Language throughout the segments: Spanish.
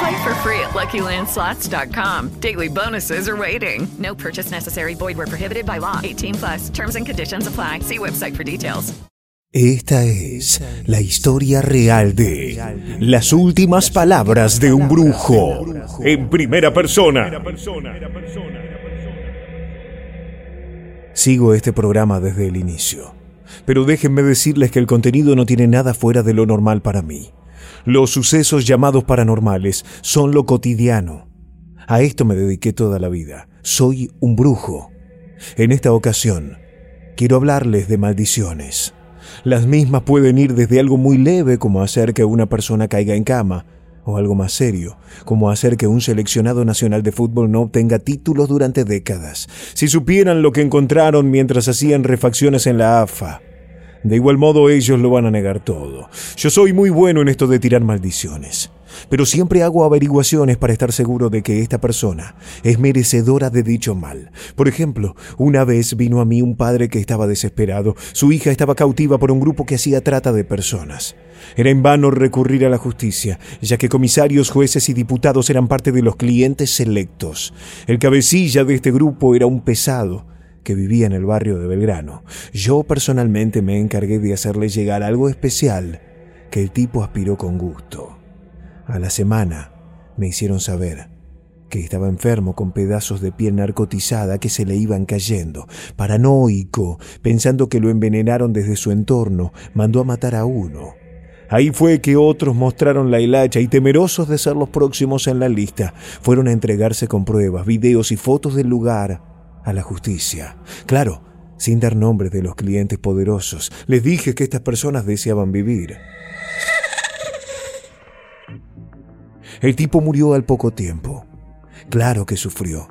Play for free at LuckyLandSlots.com. Daily bonuses are waiting. No purchase necessary. Void were prohibited by law. 18 plus. Terms and conditions apply. See website for details. Esta es la historia real de las últimas palabras de un brujo en primera persona. Sigo este programa desde el inicio, pero déjenme decirles que el contenido no tiene nada fuera de lo normal para mí. Los sucesos llamados paranormales son lo cotidiano. A esto me dediqué toda la vida. Soy un brujo. En esta ocasión, quiero hablarles de maldiciones. Las mismas pueden ir desde algo muy leve como hacer que una persona caiga en cama, o algo más serio, como hacer que un seleccionado nacional de fútbol no obtenga títulos durante décadas. Si supieran lo que encontraron mientras hacían refacciones en la AFA, de igual modo ellos lo van a negar todo. Yo soy muy bueno en esto de tirar maldiciones, pero siempre hago averiguaciones para estar seguro de que esta persona es merecedora de dicho mal. Por ejemplo, una vez vino a mí un padre que estaba desesperado. Su hija estaba cautiva por un grupo que hacía trata de personas. Era en vano recurrir a la justicia, ya que comisarios, jueces y diputados eran parte de los clientes selectos. El cabecilla de este grupo era un pesado que vivía en el barrio de Belgrano. Yo personalmente me encargué de hacerle llegar algo especial que el tipo aspiró con gusto. A la semana me hicieron saber que estaba enfermo con pedazos de piel narcotizada que se le iban cayendo. Paranoico, pensando que lo envenenaron desde su entorno, mandó a matar a uno. Ahí fue que otros mostraron la hilacha y temerosos de ser los próximos en la lista, fueron a entregarse con pruebas, videos y fotos del lugar a la justicia. Claro, sin dar nombres de los clientes poderosos, les dije que estas personas deseaban vivir. El tipo murió al poco tiempo. Claro que sufrió,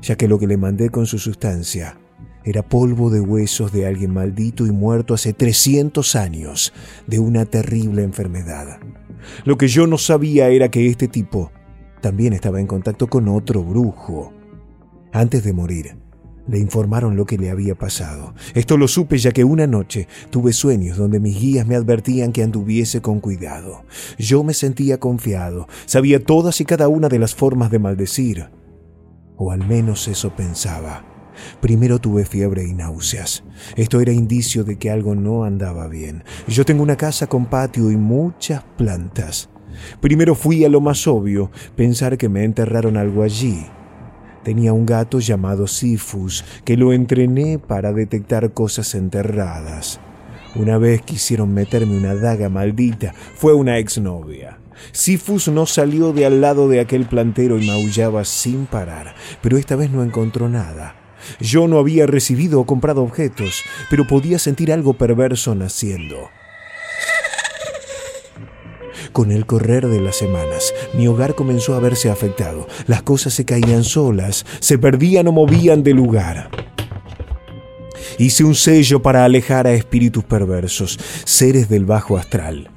ya que lo que le mandé con su sustancia era polvo de huesos de alguien maldito y muerto hace 300 años de una terrible enfermedad. Lo que yo no sabía era que este tipo también estaba en contacto con otro brujo. Antes de morir, le informaron lo que le había pasado. Esto lo supe ya que una noche tuve sueños donde mis guías me advertían que anduviese con cuidado. Yo me sentía confiado, sabía todas y cada una de las formas de maldecir. O al menos eso pensaba. Primero tuve fiebre y náuseas. Esto era indicio de que algo no andaba bien. Yo tengo una casa con patio y muchas plantas. Primero fui a lo más obvio, pensar que me enterraron algo allí. Tenía un gato llamado Sifus que lo entrené para detectar cosas enterradas. Una vez quisieron meterme una daga maldita, fue una exnovia. Sifus no salió de al lado de aquel plantero y maullaba sin parar, pero esta vez no encontró nada. Yo no había recibido o comprado objetos, pero podía sentir algo perverso naciendo. Con el correr de las semanas, mi hogar comenzó a verse afectado. Las cosas se caían solas, se perdían o movían de lugar. Hice un sello para alejar a espíritus perversos, seres del bajo astral,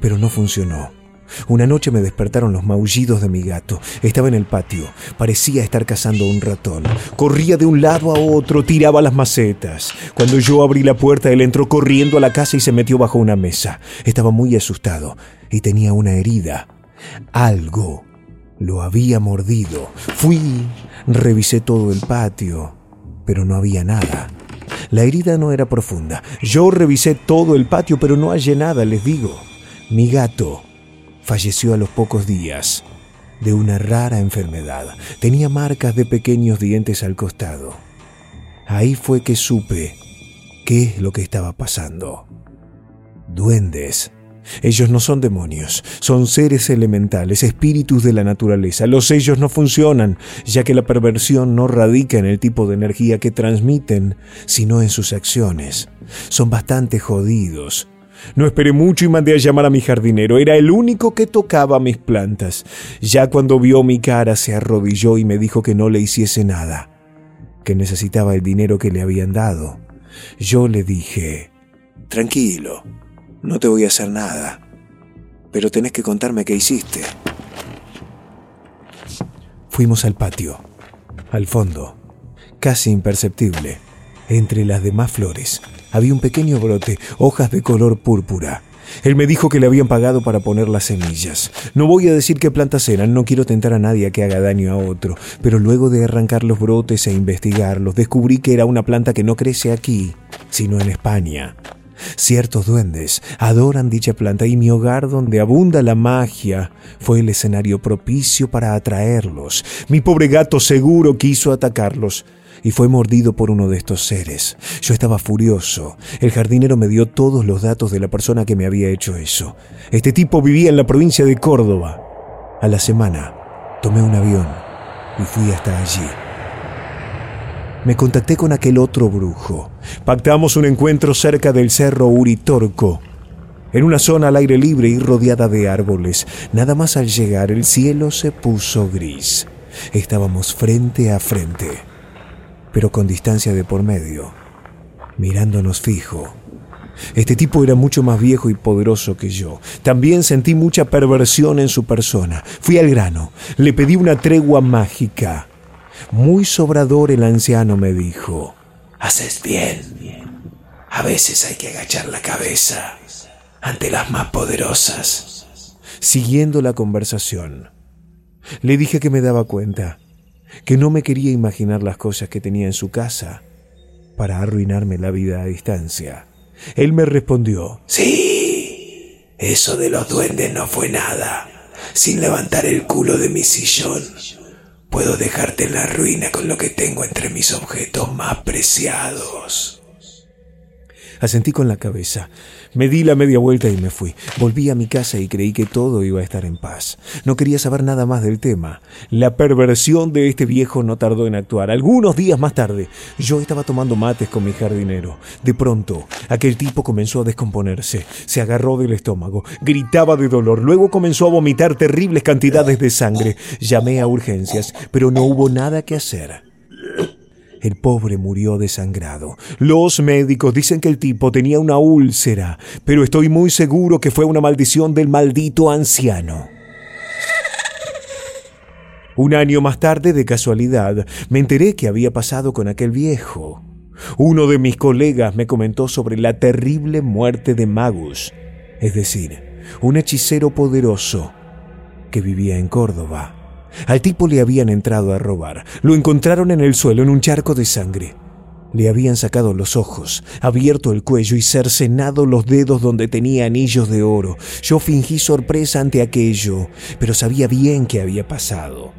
pero no funcionó. Una noche me despertaron los maullidos de mi gato. Estaba en el patio. Parecía estar cazando un ratón. Corría de un lado a otro, tiraba las macetas. Cuando yo abrí la puerta, él entró corriendo a la casa y se metió bajo una mesa. Estaba muy asustado y tenía una herida. Algo lo había mordido. Fui, revisé todo el patio, pero no había nada. La herida no era profunda. Yo revisé todo el patio, pero no hallé nada, les digo. Mi gato falleció a los pocos días de una rara enfermedad. Tenía marcas de pequeños dientes al costado. Ahí fue que supe qué es lo que estaba pasando. Duendes. Ellos no son demonios, son seres elementales, espíritus de la naturaleza. Los sellos no funcionan, ya que la perversión no radica en el tipo de energía que transmiten, sino en sus acciones. Son bastante jodidos. No esperé mucho y mandé a llamar a mi jardinero. Era el único que tocaba mis plantas. Ya cuando vio mi cara se arrodilló y me dijo que no le hiciese nada, que necesitaba el dinero que le habían dado. Yo le dije, tranquilo, no te voy a hacer nada, pero tenés que contarme qué hiciste. Fuimos al patio, al fondo, casi imperceptible, entre las demás flores. Había un pequeño brote, hojas de color púrpura. Él me dijo que le habían pagado para poner las semillas. No voy a decir qué plantas eran, no quiero tentar a nadie a que haga daño a otro, pero luego de arrancar los brotes e investigarlos, descubrí que era una planta que no crece aquí, sino en España. Ciertos duendes adoran dicha planta y mi hogar donde abunda la magia fue el escenario propicio para atraerlos. Mi pobre gato seguro quiso atacarlos y fue mordido por uno de estos seres. Yo estaba furioso. El jardinero me dio todos los datos de la persona que me había hecho eso. Este tipo vivía en la provincia de Córdoba. A la semana tomé un avión y fui hasta allí me contacté con aquel otro brujo. Pactamos un encuentro cerca del cerro Uritorco, en una zona al aire libre y rodeada de árboles. Nada más al llegar el cielo se puso gris. Estábamos frente a frente, pero con distancia de por medio, mirándonos fijo. Este tipo era mucho más viejo y poderoso que yo. También sentí mucha perversión en su persona. Fui al grano. Le pedí una tregua mágica. Muy sobrador el anciano me dijo, Haces bien. A veces hay que agachar la cabeza ante las más poderosas. Siguiendo la conversación, le dije que me daba cuenta, que no me quería imaginar las cosas que tenía en su casa para arruinarme la vida a distancia. Él me respondió, Sí, eso de los duendes no fue nada, sin levantar el culo de mi sillón puedo dejarte en la ruina con lo que tengo entre mis objetos más preciados. Asentí con la cabeza. Me di la media vuelta y me fui. Volví a mi casa y creí que todo iba a estar en paz. No quería saber nada más del tema. La perversión de este viejo no tardó en actuar. Algunos días más tarde, yo estaba tomando mates con mi jardinero. De pronto, aquel tipo comenzó a descomponerse. Se agarró del estómago. Gritaba de dolor. Luego comenzó a vomitar terribles cantidades de sangre. Llamé a urgencias, pero no hubo nada que hacer. El pobre murió desangrado. Los médicos dicen que el tipo tenía una úlcera, pero estoy muy seguro que fue una maldición del maldito anciano. Un año más tarde, de casualidad, me enteré que había pasado con aquel viejo. Uno de mis colegas me comentó sobre la terrible muerte de Magus, es decir, un hechicero poderoso que vivía en Córdoba. Al tipo le habían entrado a robar. Lo encontraron en el suelo en un charco de sangre. Le habían sacado los ojos, abierto el cuello y cercenado los dedos donde tenía anillos de oro. Yo fingí sorpresa ante aquello, pero sabía bien qué había pasado.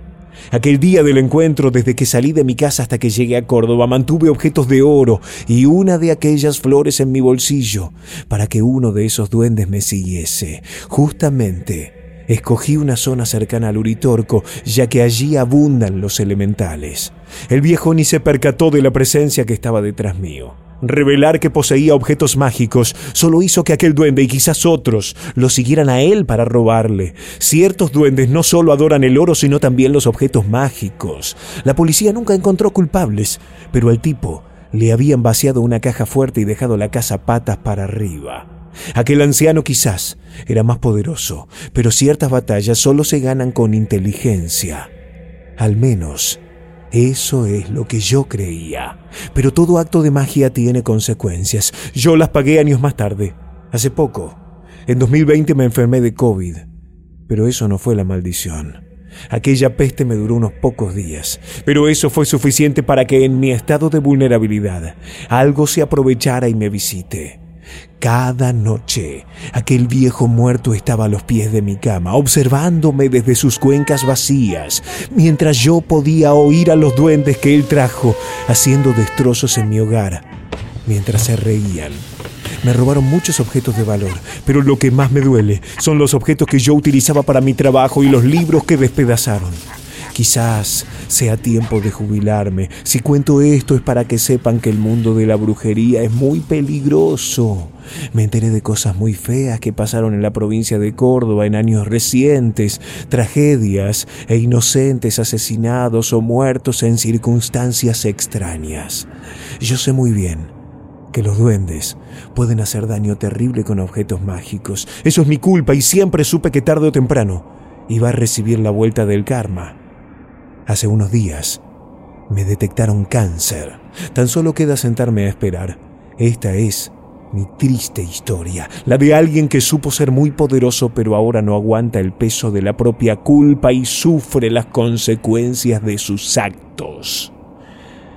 Aquel día del encuentro, desde que salí de mi casa hasta que llegué a Córdoba, mantuve objetos de oro y una de aquellas flores en mi bolsillo para que uno de esos duendes me siguiese. Justamente Escogí una zona cercana al Uritorco, ya que allí abundan los elementales. El viejo ni se percató de la presencia que estaba detrás mío. Revelar que poseía objetos mágicos solo hizo que aquel duende y quizás otros lo siguieran a él para robarle. Ciertos duendes no solo adoran el oro, sino también los objetos mágicos. La policía nunca encontró culpables, pero al tipo le habían vaciado una caja fuerte y dejado la casa patas para arriba. Aquel anciano quizás era más poderoso, pero ciertas batallas solo se ganan con inteligencia. Al menos, eso es lo que yo creía. Pero todo acto de magia tiene consecuencias. Yo las pagué años más tarde. Hace poco, en 2020 me enfermé de COVID. Pero eso no fue la maldición. Aquella peste me duró unos pocos días, pero eso fue suficiente para que en mi estado de vulnerabilidad algo se aprovechara y me visite. Cada noche aquel viejo muerto estaba a los pies de mi cama, observándome desde sus cuencas vacías, mientras yo podía oír a los duendes que él trajo haciendo destrozos en mi hogar, mientras se reían. Me robaron muchos objetos de valor, pero lo que más me duele son los objetos que yo utilizaba para mi trabajo y los libros que despedazaron. Quizás sea tiempo de jubilarme. Si cuento esto es para que sepan que el mundo de la brujería es muy peligroso. Me enteré de cosas muy feas que pasaron en la provincia de Córdoba en años recientes, tragedias e inocentes asesinados o muertos en circunstancias extrañas. Yo sé muy bien que los duendes pueden hacer daño terrible con objetos mágicos. Eso es mi culpa y siempre supe que tarde o temprano iba a recibir la vuelta del karma. Hace unos días me detectaron cáncer. Tan solo queda sentarme a esperar. Esta es mi triste historia, la de alguien que supo ser muy poderoso pero ahora no aguanta el peso de la propia culpa y sufre las consecuencias de sus actos.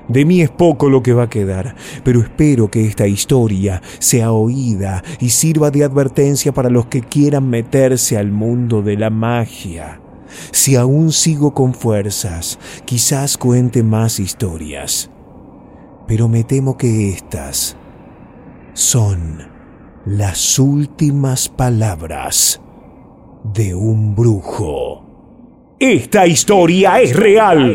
De mí es poco lo que va a quedar, pero espero que esta historia sea oída y sirva de advertencia para los que quieran meterse al mundo de la magia. Si aún sigo con fuerzas, quizás cuente más historias. Pero me temo que estas son las últimas palabras de un brujo. Esta historia es real.